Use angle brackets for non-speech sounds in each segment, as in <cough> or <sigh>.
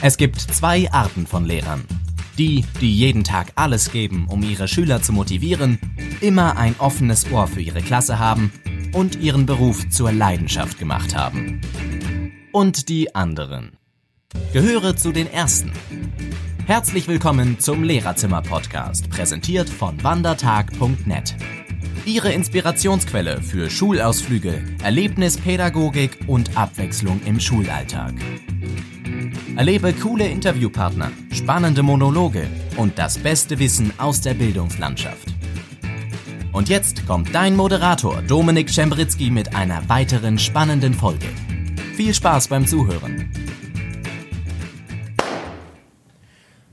Es gibt zwei Arten von Lehrern. Die, die jeden Tag alles geben, um ihre Schüler zu motivieren, immer ein offenes Ohr für ihre Klasse haben und ihren Beruf zur Leidenschaft gemacht haben. Und die anderen. Gehöre zu den Ersten. Herzlich willkommen zum Lehrerzimmer-Podcast, präsentiert von wandertag.net. Ihre Inspirationsquelle für Schulausflüge, Erlebnispädagogik und Abwechslung im Schulalltag. Erlebe coole Interviewpartner, spannende Monologe und das beste Wissen aus der Bildungslandschaft. Und jetzt kommt dein Moderator Dominik Czembritzki mit einer weiteren spannenden Folge. Viel Spaß beim Zuhören.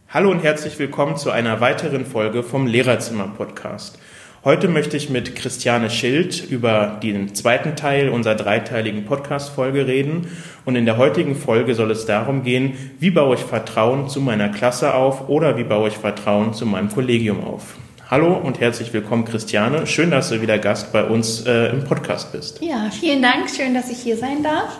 Hallo und herzlich willkommen zu einer weiteren Folge vom Lehrerzimmer Podcast. Heute möchte ich mit Christiane Schild über den zweiten Teil unserer dreiteiligen Podcast-Folge reden. Und in der heutigen Folge soll es darum gehen, wie baue ich Vertrauen zu meiner Klasse auf oder wie baue ich Vertrauen zu meinem Kollegium auf. Hallo und herzlich willkommen, Christiane. Schön, dass du wieder Gast bei uns äh, im Podcast bist. Ja, vielen Dank. Schön, dass ich hier sein darf.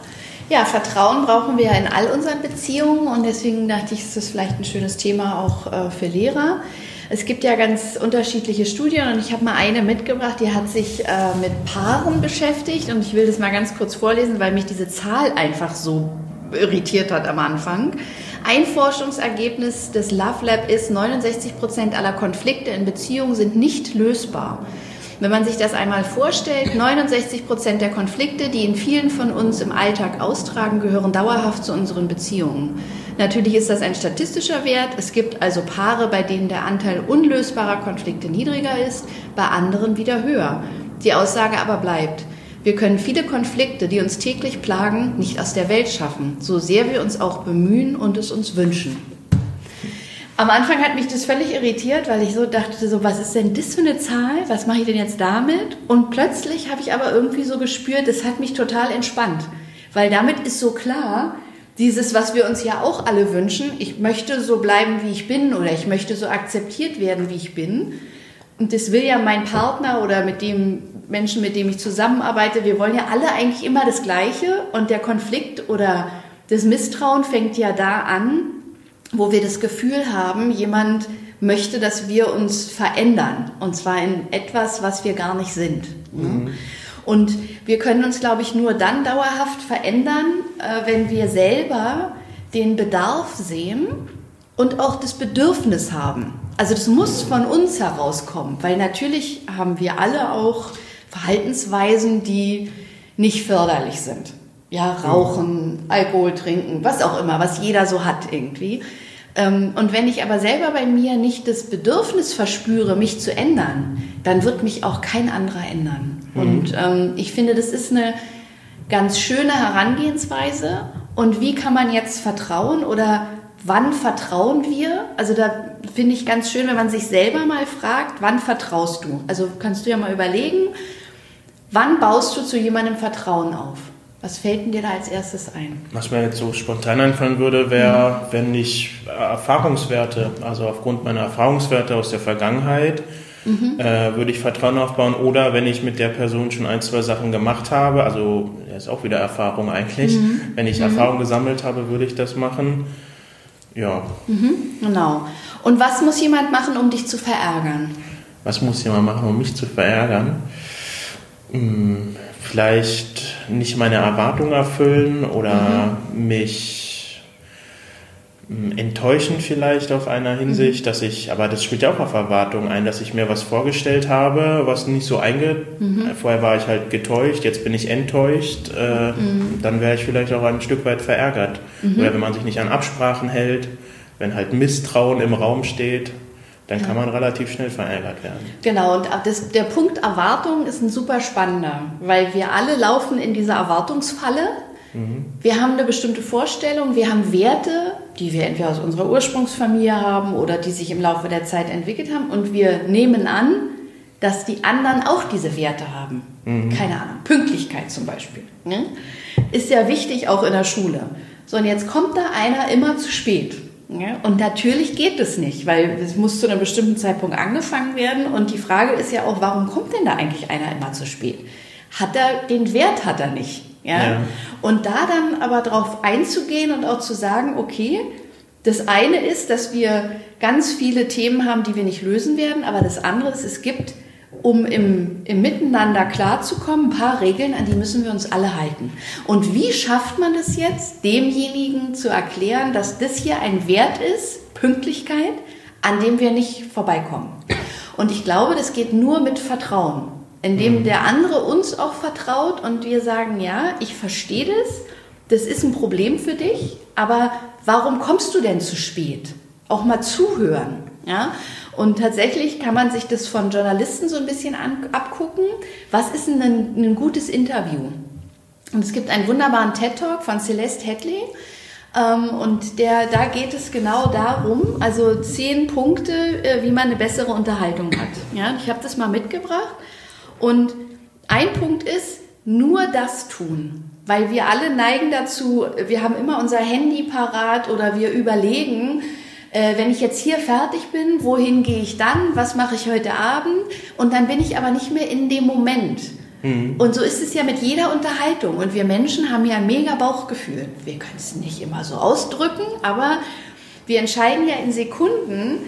Ja, Vertrauen brauchen wir in all unseren Beziehungen und deswegen dachte ich, ist das vielleicht ein schönes Thema auch äh, für Lehrer. Es gibt ja ganz unterschiedliche Studien und ich habe mal eine mitgebracht, die hat sich äh, mit Paaren beschäftigt und ich will das mal ganz kurz vorlesen, weil mich diese Zahl einfach so irritiert hat am Anfang. Ein Forschungsergebnis des Love Lab ist, 69 Prozent aller Konflikte in Beziehungen sind nicht lösbar. Wenn man sich das einmal vorstellt, 69 Prozent der Konflikte, die in vielen von uns im Alltag austragen, gehören dauerhaft zu unseren Beziehungen. Natürlich ist das ein statistischer Wert. Es gibt also Paare, bei denen der Anteil unlösbarer Konflikte niedriger ist, bei anderen wieder höher. Die Aussage aber bleibt. Wir können viele Konflikte, die uns täglich plagen, nicht aus der Welt schaffen, so sehr wir uns auch bemühen und es uns wünschen. Am Anfang hat mich das völlig irritiert, weil ich so dachte, so was ist denn das für eine Zahl? Was mache ich denn jetzt damit? Und plötzlich habe ich aber irgendwie so gespürt, es hat mich total entspannt, weil damit ist so klar, dieses, was wir uns ja auch alle wünschen, ich möchte so bleiben, wie ich bin oder ich möchte so akzeptiert werden, wie ich bin. Und das will ja mein Partner oder mit dem Menschen, mit dem ich zusammenarbeite, wir wollen ja alle eigentlich immer das Gleiche und der Konflikt oder das Misstrauen fängt ja da an, wo wir das Gefühl haben, jemand möchte, dass wir uns verändern und zwar in etwas, was wir gar nicht sind. Mhm. Und wir können uns, glaube ich, nur dann dauerhaft verändern, äh, wenn wir selber den Bedarf sehen und auch das Bedürfnis haben. Also das muss von uns herauskommen, weil natürlich haben wir alle auch Verhaltensweisen, die nicht förderlich sind. Ja, rauchen, Alkohol trinken, was auch immer, was jeder so hat irgendwie. Ähm, und wenn ich aber selber bei mir nicht das Bedürfnis verspüre, mich zu ändern, dann wird mich auch kein anderer ändern. Mhm. Und ähm, ich finde, das ist eine ganz schöne Herangehensweise. Und wie kann man jetzt vertrauen oder wann vertrauen wir? Also da finde ich ganz schön, wenn man sich selber mal fragt, wann vertraust du? Also kannst du ja mal überlegen, wann baust du zu jemandem Vertrauen auf? Was fällt dir da als erstes ein? Was mir jetzt so spontan einfallen würde, wäre, mhm. wenn ich Erfahrungswerte, also aufgrund meiner Erfahrungswerte aus der Vergangenheit, mhm. äh, würde ich Vertrauen aufbauen. Oder wenn ich mit der Person schon ein, zwei Sachen gemacht habe, also das ist auch wieder Erfahrung eigentlich. Mhm. Wenn ich mhm. Erfahrung gesammelt habe, würde ich das machen. Ja. Mhm. Genau. Und was muss jemand machen, um dich zu verärgern? Was muss jemand machen, um mich zu verärgern? Hm vielleicht nicht meine Erwartungen erfüllen oder mhm. mich hm, enttäuschen vielleicht auf einer Hinsicht, mhm. dass ich, aber das spielt ja auch auf Erwartungen ein, dass ich mir was vorgestellt habe, was nicht so einge... Mhm. Vorher war ich halt getäuscht, jetzt bin ich enttäuscht, äh, mhm. dann wäre ich vielleicht auch ein Stück weit verärgert. Mhm. Oder wenn man sich nicht an Absprachen hält, wenn halt Misstrauen im Raum steht, dann kann man relativ schnell verärgert werden. Genau, und das, der Punkt Erwartung ist ein super spannender, weil wir alle laufen in dieser Erwartungsfalle. Mhm. Wir haben eine bestimmte Vorstellung, wir haben Werte, die wir entweder aus unserer Ursprungsfamilie haben oder die sich im Laufe der Zeit entwickelt haben und wir nehmen an, dass die anderen auch diese Werte haben. Mhm. Keine Ahnung, Pünktlichkeit zum Beispiel. Ne? Ist ja wichtig auch in der Schule. So, und jetzt kommt da einer immer zu spät. Ja, und natürlich geht es nicht, weil es muss zu einem bestimmten Zeitpunkt angefangen werden. Und die Frage ist ja auch, warum kommt denn da eigentlich einer immer zu spät? Hat er den Wert hat er nicht. Ja? ja. Und da dann aber darauf einzugehen und auch zu sagen, okay, Das eine ist, dass wir ganz viele Themen haben, die wir nicht lösen werden, aber das andere ist, es gibt, um im, im Miteinander klarzukommen, ein paar Regeln, an die müssen wir uns alle halten. Und wie schafft man das jetzt, demjenigen zu erklären, dass das hier ein Wert ist, Pünktlichkeit, an dem wir nicht vorbeikommen? Und ich glaube, das geht nur mit Vertrauen, indem mhm. der andere uns auch vertraut und wir sagen, ja, ich verstehe das, das ist ein Problem für dich, aber warum kommst du denn zu spät? Auch mal zuhören. Ja? Und tatsächlich kann man sich das von Journalisten so ein bisschen an, abgucken. Was ist denn ein, ein gutes Interview? Und es gibt einen wunderbaren TED-Talk von Celeste Hadley. Ähm, und der, da geht es genau darum, also zehn Punkte, äh, wie man eine bessere Unterhaltung hat. Ja, ich habe das mal mitgebracht. Und ein Punkt ist, nur das tun. Weil wir alle neigen dazu, wir haben immer unser Handy parat oder wir überlegen, äh, wenn ich jetzt hier fertig bin, wohin gehe ich dann, was mache ich heute Abend und dann bin ich aber nicht mehr in dem Moment. Mhm. Und so ist es ja mit jeder Unterhaltung und wir Menschen haben ja ein mega Bauchgefühl. Wir können es nicht immer so ausdrücken, aber wir entscheiden ja in Sekunden,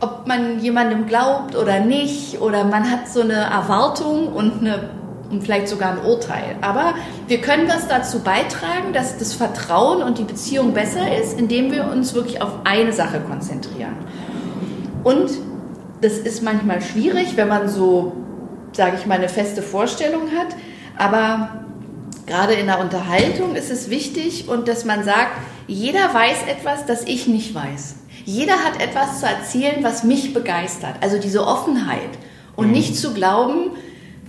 ob man jemandem glaubt oder nicht oder man hat so eine Erwartung und eine und vielleicht sogar ein Urteil. Aber wir können was dazu beitragen, dass das Vertrauen und die Beziehung besser ist, indem wir uns wirklich auf eine Sache konzentrieren. Und das ist manchmal schwierig, wenn man so, sage ich mal, eine feste Vorstellung hat. Aber gerade in der Unterhaltung ist es wichtig und dass man sagt, jeder weiß etwas, das ich nicht weiß. Jeder hat etwas zu erzählen, was mich begeistert. Also diese Offenheit. Und mhm. nicht zu glauben,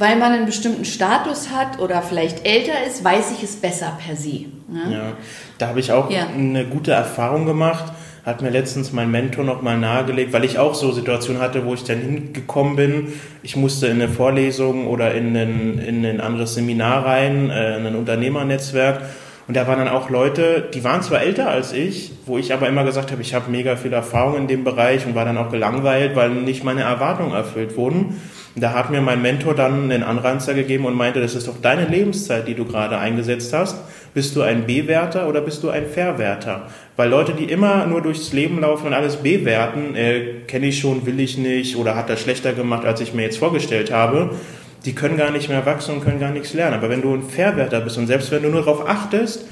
weil man einen bestimmten Status hat oder vielleicht älter ist, weiß ich es besser per se. Ne? Ja, da habe ich auch ja. eine gute Erfahrung gemacht. Hat mir letztens mein Mentor nochmal nahegelegt, weil ich auch so Situationen hatte, wo ich dann hingekommen bin. Ich musste in eine Vorlesung oder in ein, in ein anderes Seminar rein, äh, in ein Unternehmernetzwerk. Und da waren dann auch Leute, die waren zwar älter als ich, wo ich aber immer gesagt habe, ich habe mega viel Erfahrung in dem Bereich und war dann auch gelangweilt, weil nicht meine Erwartungen erfüllt wurden. Da hat mir mein Mentor dann einen Anreizer gegeben und meinte, das ist doch deine Lebenszeit, die du gerade eingesetzt hast. Bist du ein B-Werter oder bist du ein Verwerter? Weil Leute, die immer nur durchs Leben laufen und alles bewerten, äh, kenne ich schon, will ich nicht oder hat das schlechter gemacht, als ich mir jetzt vorgestellt habe, die können gar nicht mehr wachsen und können gar nichts lernen. Aber wenn du ein Verwerter bist und selbst wenn du nur darauf achtest,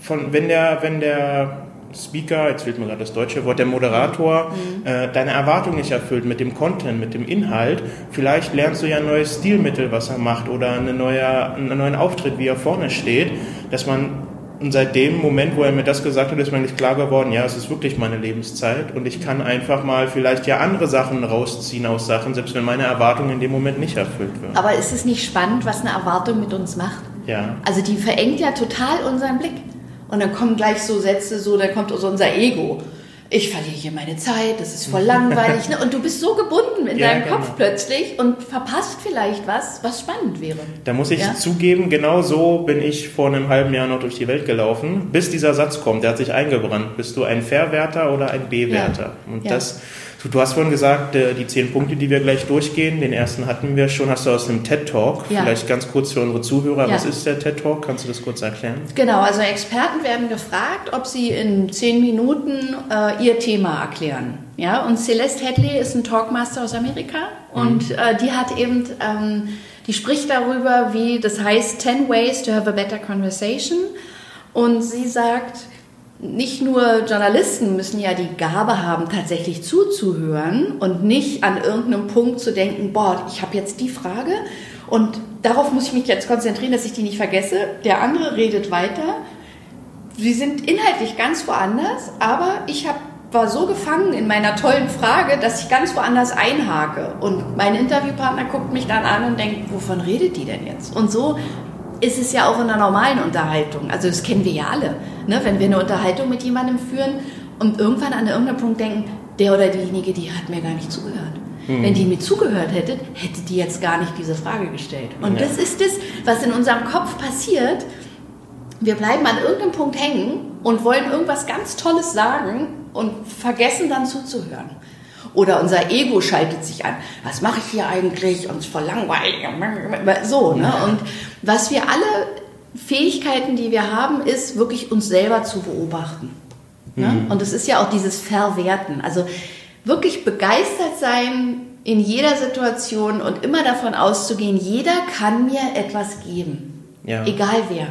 von, wenn der, wenn der Speaker, jetzt fehlt mir gerade das deutsche Wort, der Moderator, mhm. äh, deine Erwartung nicht erfüllt mit dem Content, mit dem Inhalt, vielleicht lernst du ja ein neues Stilmittel, was er macht oder eine neue, einen neuen Auftritt, wie er vorne steht, dass man und seit dem Moment, wo er mir das gesagt hat, ist mir nicht klar geworden, ja, es ist wirklich meine Lebenszeit und ich kann einfach mal vielleicht ja andere Sachen rausziehen aus Sachen, selbst wenn meine Erwartung in dem Moment nicht erfüllt wird. Aber ist es nicht spannend, was eine Erwartung mit uns macht? Ja. Also die verengt ja total unseren Blick. Und dann kommen gleich so Sätze, so, da kommt so unser Ego. Ich verliere hier meine Zeit, das ist voll <laughs> langweilig. Ne? Und du bist so gebunden in ja, deinem genau. Kopf plötzlich und verpasst vielleicht was, was spannend wäre. Da muss ich ja? zugeben, genau so bin ich vor einem halben Jahr noch durch die Welt gelaufen, bis dieser Satz kommt, der hat sich eingebrannt. Bist du ein Verwerter oder ein Bewerter? Ja. Und das Du, du, hast vorhin gesagt, äh, die zehn Punkte, die wir gleich durchgehen, den ersten hatten wir schon, hast du aus dem TED Talk. Ja. Vielleicht ganz kurz für unsere Zuhörer, ja. was ist der TED Talk? Kannst du das kurz erklären? Genau, also Experten werden gefragt, ob sie in zehn Minuten äh, ihr Thema erklären. Ja, und Celeste Hadley ist ein Talkmaster aus Amerika mhm. und äh, die hat eben, ähm, die spricht darüber, wie das heißt, 10 Ways to have a better conversation. Und sie sagt, nicht nur Journalisten müssen ja die Gabe haben, tatsächlich zuzuhören und nicht an irgendeinem Punkt zu denken, boah, ich habe jetzt die Frage und darauf muss ich mich jetzt konzentrieren, dass ich die nicht vergesse. Der andere redet weiter. Sie sind inhaltlich ganz woanders, aber ich hab, war so gefangen in meiner tollen Frage, dass ich ganz woanders einhake. Und mein Interviewpartner guckt mich dann an und denkt, wovon redet die denn jetzt? Und so ist es ja auch in einer normalen Unterhaltung. Also das kennen wir ja alle. Ne? Wenn wir eine Unterhaltung mit jemandem führen und irgendwann an irgendeinem Punkt denken, der oder diejenige, die hat mir gar nicht zugehört. Mhm. Wenn die mir zugehört hätte, hätte die jetzt gar nicht diese Frage gestellt. Und ja. das ist das, was in unserem Kopf passiert. Wir bleiben an irgendeinem Punkt hängen und wollen irgendwas ganz Tolles sagen und vergessen dann zuzuhören. Oder unser Ego schaltet sich an. Was mache ich hier eigentlich? Und es voll langweilig. So, ne? Und was wir alle Fähigkeiten, die wir haben, ist wirklich uns selber zu beobachten. Ne? Mhm. Und es ist ja auch dieses Verwerten. Also wirklich begeistert sein in jeder Situation und immer davon auszugehen, jeder kann mir etwas geben. Ja. Egal wer.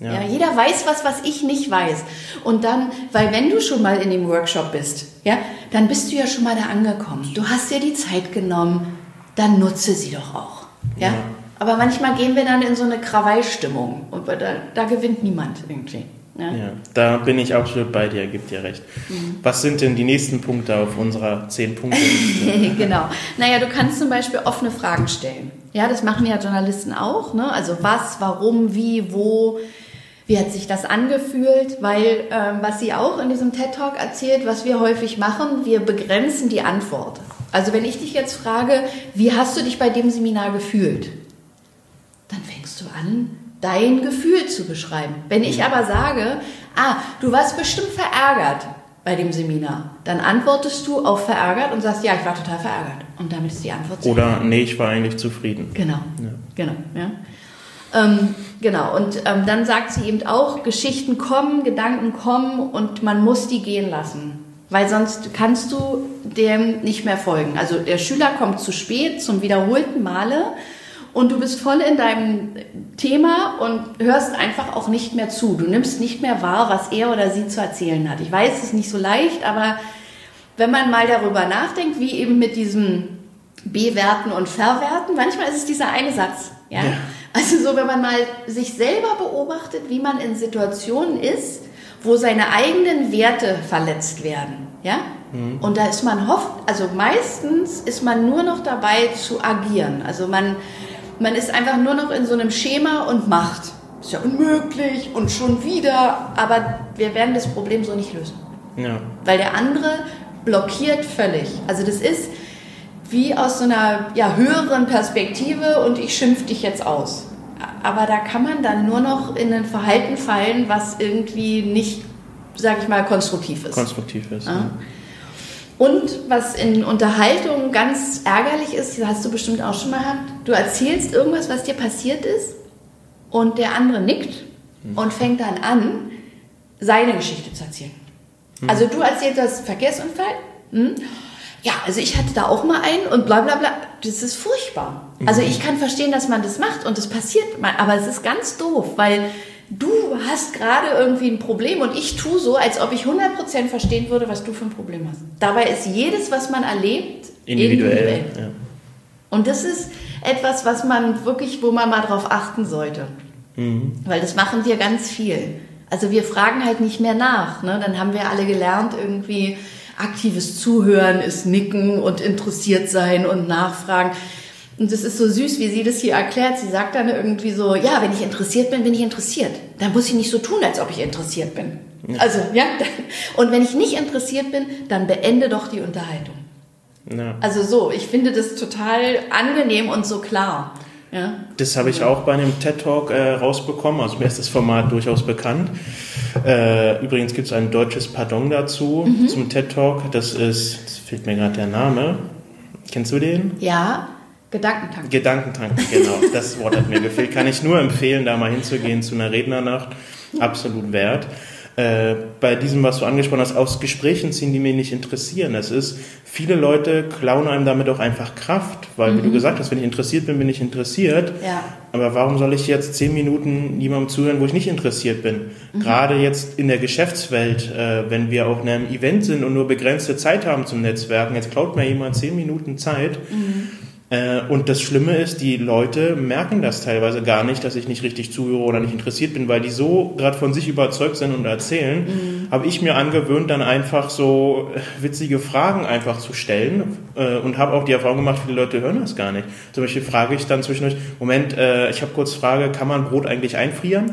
Ja. ja. jeder weiß was, was ich nicht weiß. Und dann, weil wenn du schon mal in dem Workshop bist, ja, dann bist du ja schon mal da angekommen. Du hast dir die Zeit genommen, dann nutze sie doch auch. Ja. ja. Aber manchmal gehen wir dann in so eine Krawallstimmung und da, da gewinnt niemand irgendwie. Ja. ja. da bin ich absolut bei dir, gibt dir recht. Mhm. Was sind denn die nächsten Punkte auf unserer zehn Punkte? <laughs> genau. Naja, du kannst zum Beispiel offene Fragen stellen. Ja, das machen ja Journalisten auch. Ne? Also was, warum, wie, wo. Wie hat sich das angefühlt? Weil ähm, was sie auch in diesem TED Talk erzählt, was wir häufig machen, wir begrenzen die Antwort. Also wenn ich dich jetzt frage, wie hast du dich bei dem Seminar gefühlt? Dann fängst du an, dein Gefühl zu beschreiben. Wenn ich aber sage, ah, du warst bestimmt verärgert bei dem Seminar, dann antwortest du auf verärgert und sagst, ja, ich war total verärgert. Und damit ist die Antwort Oder nee, ich war eigentlich zufrieden. Genau, ja. genau, ja. Ähm, genau, und ähm, dann sagt sie eben auch, Geschichten kommen, Gedanken kommen und man muss die gehen lassen. Weil sonst kannst du dem nicht mehr folgen. Also der Schüler kommt zu spät zum wiederholten Male und du bist voll in deinem Thema und hörst einfach auch nicht mehr zu. Du nimmst nicht mehr wahr, was er oder sie zu erzählen hat. Ich weiß, es ist nicht so leicht, aber wenn man mal darüber nachdenkt, wie eben mit diesem Bewerten und Verwerten, manchmal ist es dieser eine Satz. Ja? ja. Also so, wenn man mal sich selber beobachtet, wie man in Situationen ist, wo seine eigenen Werte verletzt werden. Ja? Mhm. Und da ist man hofft, also meistens ist man nur noch dabei zu agieren. Also man man ist einfach nur noch in so einem Schema und macht. Ist ja unmöglich und schon wieder, aber wir werden das Problem so nicht lösen. Ja. Weil der andere blockiert völlig. Also das ist wie aus so einer ja, höheren Perspektive und ich schimpf dich jetzt aus. Aber da kann man dann nur noch in ein Verhalten fallen, was irgendwie nicht, sag ich mal, konstruktiv ist. Konstruktiv ist. Ja. Ja. Und was in Unterhaltung ganz ärgerlich ist, das hast du bestimmt auch schon mal gehabt, du erzählst irgendwas, was dir passiert ist und der andere nickt mhm. und fängt dann an, seine Geschichte zu erzählen. Mhm. Also du erzählst das Verkehrsunfall. Hm? Ja, also ich hatte da auch mal einen und bla bla bla. Das ist furchtbar. Also mhm. ich kann verstehen, dass man das macht und das passiert mal, aber es ist ganz doof, weil du hast gerade irgendwie ein Problem und ich tue so, als ob ich 100% verstehen würde, was du für ein Problem hast. Dabei ist jedes, was man erlebt, individuell. individuell. Ja. Und das ist etwas, was man wirklich, wo man mal drauf achten sollte. Mhm. Weil das machen wir ganz viel. Also wir fragen halt nicht mehr nach. Ne? Dann haben wir alle gelernt, irgendwie aktives Zuhören ist Nicken und interessiert sein und nachfragen. Und es ist so süß, wie sie das hier erklärt. Sie sagt dann irgendwie so, ja, wenn ich interessiert bin, bin ich interessiert. Dann muss ich nicht so tun, als ob ich interessiert bin. Ja. Also, ja. Und wenn ich nicht interessiert bin, dann beende doch die Unterhaltung. Ja. Also so, ich finde das total angenehm und so klar. Ja. Das habe ich auch bei einem TED Talk äh, rausbekommen. Also mir ist das Format durchaus bekannt. Äh, übrigens gibt es ein deutsches Pardon dazu mhm. zum TED Talk. Das ist, das fehlt mir gerade der Name. Kennst du den? Ja. Gedankentank. Gedankentank, genau. Das Wort hat mir gefehlt. Kann ich nur empfehlen, da mal hinzugehen zu einer Rednernacht. Absolut wert. Äh, bei diesem, was du angesprochen hast, aus Gesprächen ziehen, die mich nicht interessieren. Es ist, viele Leute klauen einem damit auch einfach Kraft, weil, mhm. wie du mhm. gesagt hast, wenn ich interessiert bin, bin ich interessiert. Ja. Aber warum soll ich jetzt zehn Minuten jemandem zuhören, wo ich nicht interessiert bin? Mhm. Gerade jetzt in der Geschäftswelt, äh, wenn wir auf einem Event sind und nur begrenzte Zeit haben zum Netzwerken, jetzt klaut mir jemand zehn Minuten Zeit. Mhm und das Schlimme ist, die Leute merken das teilweise gar nicht, dass ich nicht richtig zuhöre oder nicht interessiert bin, weil die so gerade von sich überzeugt sind und erzählen. Mhm. Habe ich mir angewöhnt, dann einfach so witzige Fragen einfach zu stellen äh, und habe auch die Erfahrung gemacht, viele Leute hören das gar nicht. Zum Beispiel frage ich dann zwischendurch, Moment, äh, ich habe kurz Frage, kann man Brot eigentlich einfrieren?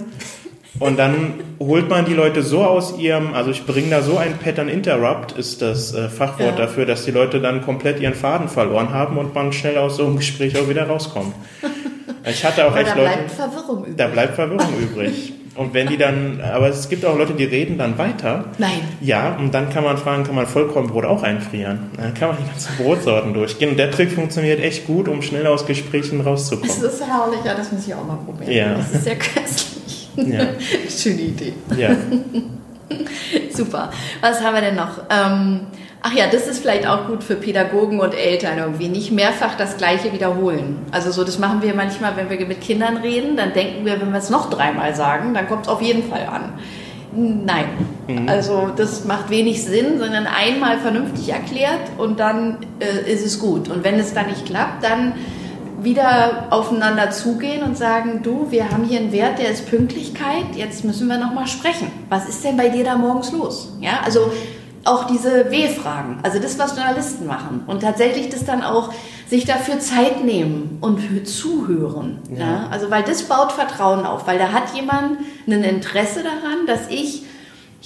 Und dann holt man die Leute so aus ihrem, also ich bringe da so ein Pattern Interrupt, ist das äh, Fachwort ja. dafür, dass die Leute dann komplett ihren Faden verloren haben und man schnell aus so einem Gespräch auch wieder rauskommt. Ich hatte auch aber echt da Leute. Da bleibt Verwirrung übrig. Da bleibt Verwirrung <laughs> übrig. Und wenn die dann, aber es gibt auch Leute, die reden dann weiter. Nein. Ja, und dann kann man fragen, kann man Vollkornbrot auch einfrieren? Dann kann man die ganzen Brotsorten durchgehen. Und der Trick funktioniert echt gut, um schnell aus Gesprächen rauszukommen. Das ist herrlich, ja, das muss ich auch mal probieren. Ja. Das ist sehr köstlich. Ja. <laughs> Schöne Idee. Ja. <laughs> Super. Was haben wir denn noch? Ähm, ach ja, das ist vielleicht auch gut für Pädagogen und Eltern irgendwie. Nicht mehrfach das Gleiche wiederholen. Also so, das machen wir manchmal, wenn wir mit Kindern reden, dann denken wir, wenn wir es noch dreimal sagen, dann kommt es auf jeden Fall an. Nein. Mhm. Also das macht wenig Sinn, sondern einmal vernünftig erklärt und dann äh, ist es gut. Und wenn es dann nicht klappt, dann wieder aufeinander zugehen und sagen, du, wir haben hier einen Wert, der ist Pünktlichkeit, jetzt müssen wir nochmal sprechen. Was ist denn bei dir da morgens los? Ja, also auch diese W-Fragen, also das, was Journalisten machen und tatsächlich das dann auch sich dafür Zeit nehmen und für zuhören. Ja. ja. Also weil das baut Vertrauen auf, weil da hat jemand ein Interesse daran, dass ich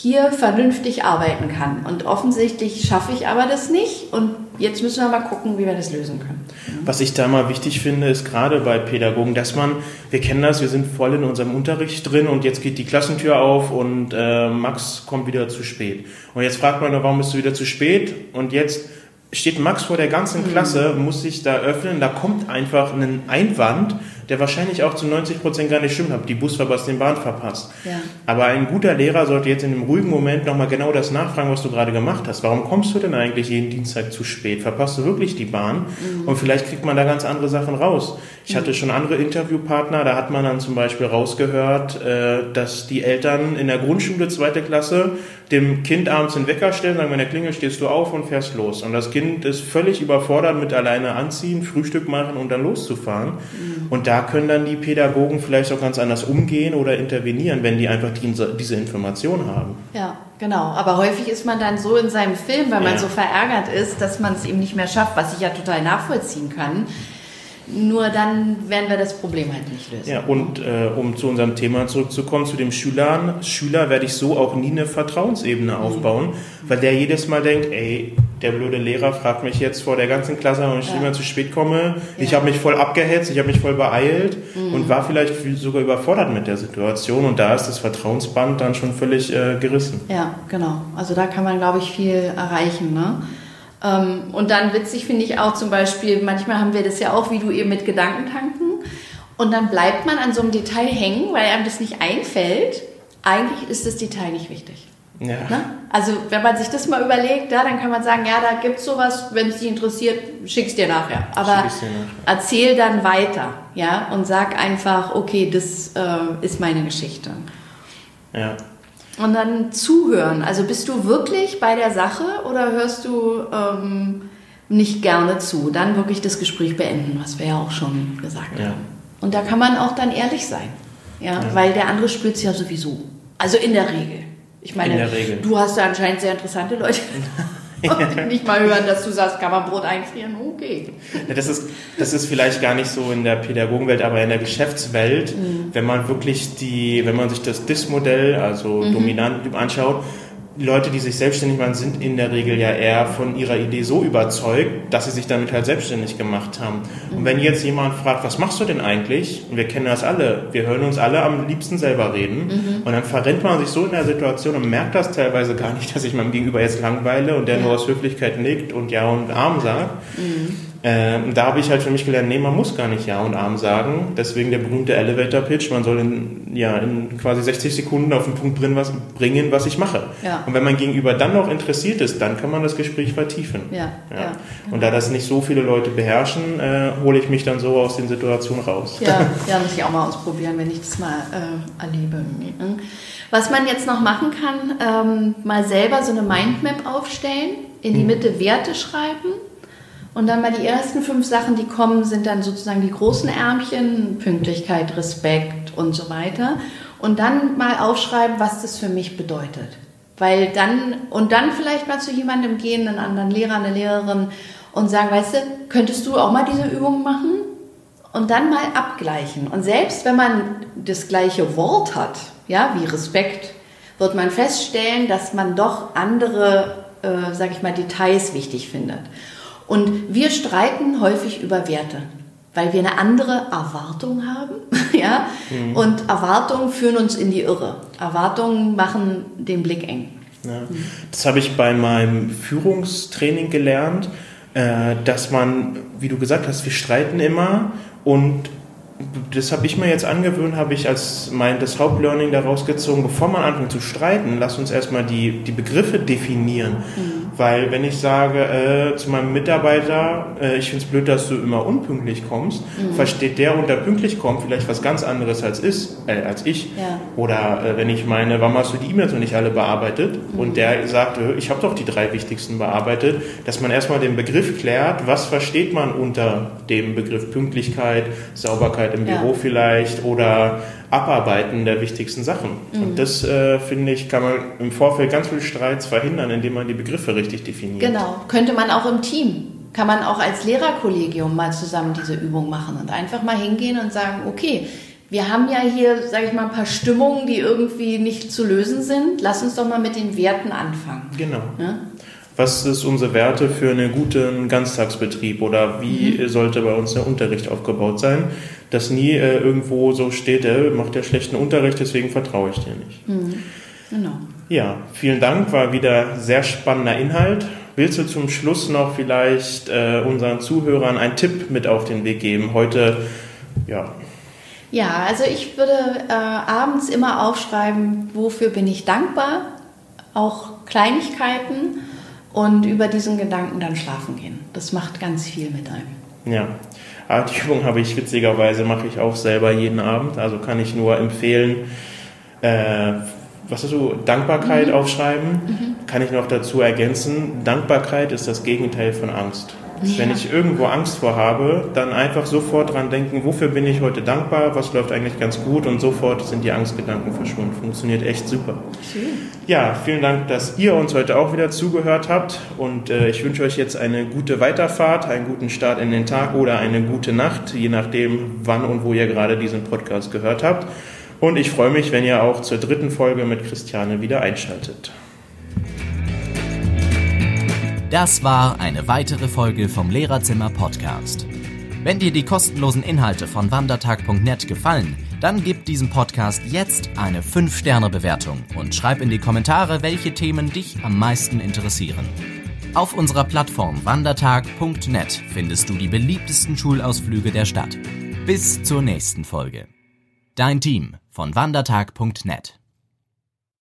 hier vernünftig arbeiten kann. Und offensichtlich schaffe ich aber das nicht. Und jetzt müssen wir mal gucken, wie wir das lösen können. Was ich da mal wichtig finde, ist gerade bei Pädagogen, dass man, wir kennen das, wir sind voll in unserem Unterricht drin und jetzt geht die Klassentür auf und äh, Max kommt wieder zu spät. Und jetzt fragt man, warum bist du wieder zu spät? Und jetzt steht Max vor der ganzen mhm. Klasse, muss sich da öffnen, da kommt einfach ein Einwand, der wahrscheinlich auch zu 90 Prozent gar nicht stimmt, habe die Bus verpasst, den Bahn verpasst. Ja. Aber ein guter Lehrer sollte jetzt in einem ruhigen Moment nochmal genau das nachfragen, was du gerade gemacht hast. Warum kommst du denn eigentlich jeden Dienstag zu spät? Verpasst du wirklich die Bahn? Mhm. Und vielleicht kriegt man da ganz andere Sachen raus. Ich hatte schon andere Interviewpartner, da hat man dann zum Beispiel rausgehört, äh, dass die Eltern in der Grundschule, zweite Klasse, dem Kind abends den Wecker stellen, sagen, wenn der klingelt, stehst du auf und fährst los. Und das Kind ist völlig überfordert mit alleine anziehen, Frühstück machen und dann loszufahren. Mhm. Und da können dann die Pädagogen vielleicht auch ganz anders umgehen oder intervenieren, wenn die einfach die, diese Information haben. Ja, genau. Aber häufig ist man dann so in seinem Film, weil man so verärgert ist, dass man es eben nicht mehr schafft, was ich ja total nachvollziehen kann nur dann werden wir das Problem halt nicht lösen. Ja, und äh, um zu unserem Thema zurückzukommen, zu dem Schülern, Schüler werde ich so auch nie eine Vertrauensebene mhm. aufbauen, mhm. weil der jedes Mal denkt, ey, der blöde Lehrer fragt mich jetzt vor der ganzen Klasse, warum ich ja. immer zu spät komme. Ja. Ich habe mich voll abgehetzt, ich habe mich voll beeilt mhm. und war vielleicht sogar überfordert mit der Situation und da ist das Vertrauensband dann schon völlig äh, gerissen. Ja, genau. Also da kann man, glaube ich, viel erreichen. Ne? Ähm, und dann witzig finde ich auch zum Beispiel, manchmal haben wir das ja auch, wie du eben mit Gedankentanken. Und dann bleibt man an so einem Detail hängen, weil einem das nicht einfällt. Eigentlich ist das Detail nicht wichtig. Ja. Ne? Also wenn man sich das mal überlegt, ja, dann kann man sagen, ja, da gibt es sowas, wenn es dich interessiert, schick's dir nachher. Aber dir nachher. erzähl dann weiter, ja, und sag einfach, okay, das äh, ist meine Geschichte. Ja. Und dann zuhören. Also bist du wirklich bei der Sache oder hörst du ähm, nicht gerne zu? Dann wirklich das Gespräch beenden, was wir ja auch schon gesagt ja. haben. Und da kann man auch dann ehrlich sein. Ja, ja. weil der andere spürt es ja sowieso. Also in der Regel. Ich meine, du hast da anscheinend sehr interessante Leute. <laughs> <laughs> Und nicht mal hören, dass du sagst, kann man Brot einfrieren? Okay. Das, ist, das ist vielleicht gar nicht so in der Pädagogenwelt, aber in der Geschäftswelt, mhm. wenn man wirklich die, wenn man sich das DIS-Modell, also mhm. dominant anschaut, Leute, die sich selbstständig machen, sind in der Regel ja eher von ihrer Idee so überzeugt, dass sie sich damit halt selbstständig gemacht haben. Und wenn jetzt jemand fragt, was machst du denn eigentlich? Und wir kennen das alle, wir hören uns alle am liebsten selber reden. Mhm. Und dann verrennt man sich so in der Situation und merkt das teilweise gar nicht, <laughs> dass ich meinem Gegenüber jetzt langweile und der nur aus Höflichkeit nickt und Ja und Arm sagt. Mhm. Ähm, da habe ich halt für mich gelernt, nee, man muss gar nicht Ja und Arm sagen. Deswegen der berühmte Elevator Pitch. Man soll in, ja, in quasi 60 Sekunden auf den Punkt bringen, was, bringen, was ich mache. Ja. Und wenn mein Gegenüber dann noch interessiert ist, dann kann man das Gespräch vertiefen. Ja. ja. Und da das nicht so viele Leute beherrschen, äh, hole ich mich dann so aus den Situationen raus. Ja, <laughs> ja muss ich auch mal ausprobieren, wenn ich das mal äh, erlebe. Mhm. Was man jetzt noch machen kann, ähm, mal selber so eine Mindmap aufstellen, in die mhm. Mitte Werte schreiben und dann mal die ersten fünf Sachen, die kommen, sind dann sozusagen die großen Ärmchen, Pünktlichkeit, Respekt und so weiter. Und dann mal aufschreiben, was das für mich bedeutet. Weil dann, und dann vielleicht mal zu jemandem gehen, einen anderen Lehrer, eine Lehrerin und sagen, weißt du, könntest du auch mal diese Übung machen? Und dann mal abgleichen. Und selbst wenn man das gleiche Wort hat, ja, wie Respekt, wird man feststellen, dass man doch andere, äh, sag ich mal, Details wichtig findet. Und wir streiten häufig über Werte, weil wir eine andere Erwartung haben. <laughs> ja? Mhm. Und Erwartungen führen uns in die Irre. Erwartungen machen den Blick eng. Ja. Das habe ich bei meinem Führungstraining gelernt, äh, dass man, wie du gesagt hast, wir streiten immer und das habe ich mir jetzt angewöhnt, habe ich als mein das Hauptlearning daraus gezogen, bevor man anfängt zu streiten, lass uns erstmal die, die Begriffe definieren. Mhm. Weil wenn ich sage äh, zu meinem Mitarbeiter, äh, ich finde es blöd, dass du immer unpünktlich kommst, mhm. versteht der unter pünktlich kommen vielleicht was ganz anderes als, ist, äh, als ich. Ja. Oder äh, wenn ich meine, warum hast du die E-Mails noch nicht alle bearbeitet? Mhm. Und der sagt, äh, ich habe doch die drei wichtigsten bearbeitet, dass man erstmal den Begriff klärt, was versteht man unter dem Begriff Pünktlichkeit, Sauberkeit im ja. Büro vielleicht oder Abarbeiten der wichtigsten Sachen. Mhm. Und das, äh, finde ich, kann man im Vorfeld ganz viel Streits verhindern, indem man die Begriffe richtig definiert. Genau, könnte man auch im Team. Kann man auch als Lehrerkollegium mal zusammen diese Übung machen und einfach mal hingehen und sagen, okay, wir haben ja hier, sage ich mal, ein paar Stimmungen, die irgendwie nicht zu lösen sind. Lass uns doch mal mit den Werten anfangen. Genau. Ja? was ist unsere Werte für einen guten Ganztagsbetrieb oder wie mhm. sollte bei uns der Unterricht aufgebaut sein, dass nie äh, irgendwo so steht, er macht ja schlechten Unterricht, deswegen vertraue ich dir nicht. Mhm. Genau. Ja, vielen Dank, war wieder sehr spannender Inhalt. Willst du zum Schluss noch vielleicht äh, unseren Zuhörern einen Tipp mit auf den Weg geben? Heute, ja. Ja, also ich würde äh, abends immer aufschreiben, wofür bin ich dankbar, auch Kleinigkeiten und über diesen Gedanken dann schlafen gehen. Das macht ganz viel mit einem. Ja. Ah, die Übung habe ich witzigerweise, mache ich auch selber jeden Abend. Also kann ich nur empfehlen, äh, was hast du, Dankbarkeit mhm. aufschreiben. Mhm. Kann ich noch dazu ergänzen, Dankbarkeit ist das Gegenteil von Angst. Ja. Wenn ich irgendwo Angst vor habe, dann einfach sofort dran denken, wofür bin ich heute dankbar, was läuft eigentlich ganz gut und sofort sind die Angstgedanken verschwunden. Funktioniert echt super. Schön. Ja, vielen Dank, dass ihr uns heute auch wieder zugehört habt und äh, ich wünsche euch jetzt eine gute Weiterfahrt, einen guten Start in den Tag oder eine gute Nacht, je nachdem, wann und wo ihr gerade diesen Podcast gehört habt. Und ich freue mich, wenn ihr auch zur dritten Folge mit Christiane wieder einschaltet. Das war eine weitere Folge vom Lehrerzimmer Podcast. Wenn dir die kostenlosen Inhalte von wandertag.net gefallen, dann gib diesem Podcast jetzt eine 5-Sterne-Bewertung und schreib in die Kommentare, welche Themen dich am meisten interessieren. Auf unserer Plattform wandertag.net findest du die beliebtesten Schulausflüge der Stadt. Bis zur nächsten Folge. Dein Team von wandertag.net